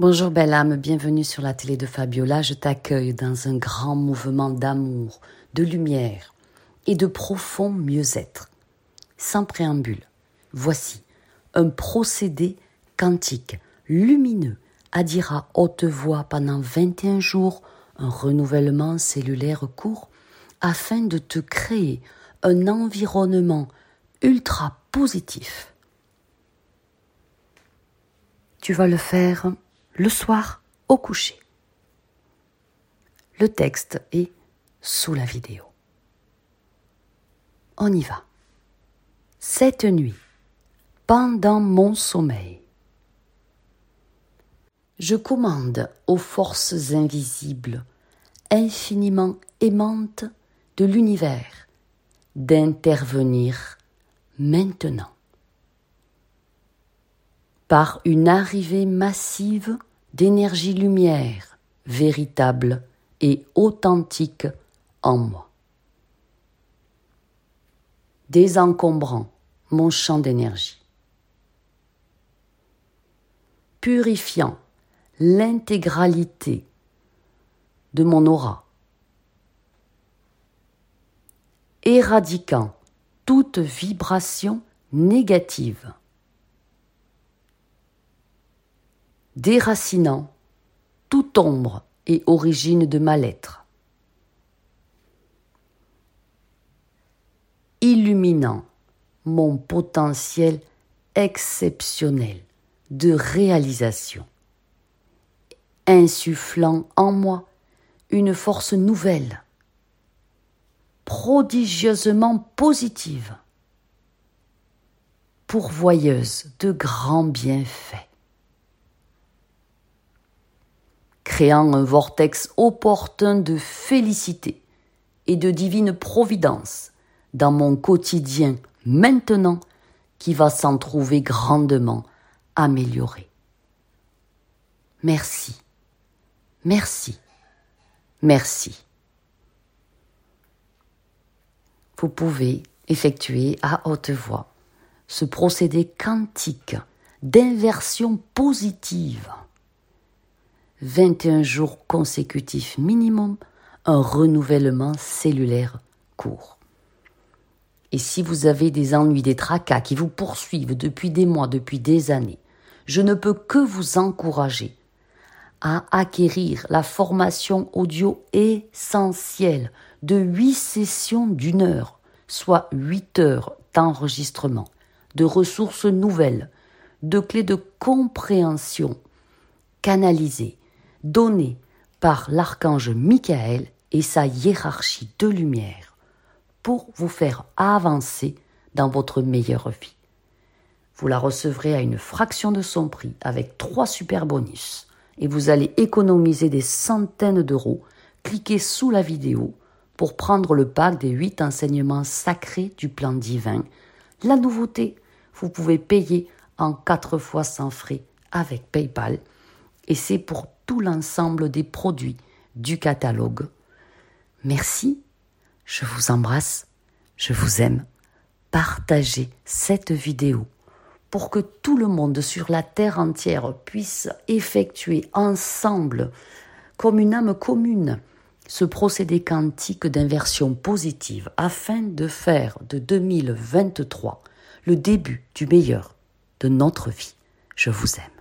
Bonjour belle âme, bienvenue sur la télé de Fabiola. Je t'accueille dans un grand mouvement d'amour, de lumière et de profond mieux-être. Sans préambule, voici un procédé quantique, lumineux, à dire à haute voix pendant 21 jours un renouvellement cellulaire court afin de te créer un environnement ultra positif. Tu vas le faire le soir au coucher. Le texte est sous la vidéo. On y va. Cette nuit, pendant mon sommeil, je commande aux forces invisibles, infiniment aimantes de l'univers, d'intervenir maintenant par une arrivée massive d'énergie-lumière véritable et authentique en moi. Désencombrant mon champ d'énergie. Purifiant l'intégralité de mon aura. Éradiquant toute vibration négative. Déracinant toute ombre et origine de mal-être, illuminant mon potentiel exceptionnel de réalisation, insufflant en moi une force nouvelle, prodigieusement positive, pourvoyeuse de grands bienfaits créant un vortex opportun de félicité et de divine providence dans mon quotidien maintenant qui va s'en trouver grandement amélioré. Merci, merci, merci. Vous pouvez effectuer à haute voix ce procédé quantique d'inversion positive 21 jours consécutifs minimum, un renouvellement cellulaire court. Et si vous avez des ennuis, des tracas qui vous poursuivent depuis des mois, depuis des années, je ne peux que vous encourager à acquérir la formation audio essentielle de 8 sessions d'une heure, soit 8 heures d'enregistrement, de ressources nouvelles, de clés de compréhension canalisées, donné par l'archange Michael et sa hiérarchie de lumière pour vous faire avancer dans votre meilleure vie. Vous la recevrez à une fraction de son prix avec trois super bonus et vous allez économiser des centaines d'euros. Cliquez sous la vidéo pour prendre le pack des huit enseignements sacrés du plan divin. La nouveauté, vous pouvez payer en quatre fois sans frais avec PayPal et c'est pour tout l'ensemble des produits du catalogue. Merci, je vous embrasse, je vous aime. Partagez cette vidéo pour que tout le monde sur la terre entière puisse effectuer ensemble, comme une âme commune, ce procédé quantique d'inversion positive afin de faire de 2023 le début du meilleur de notre vie. Je vous aime.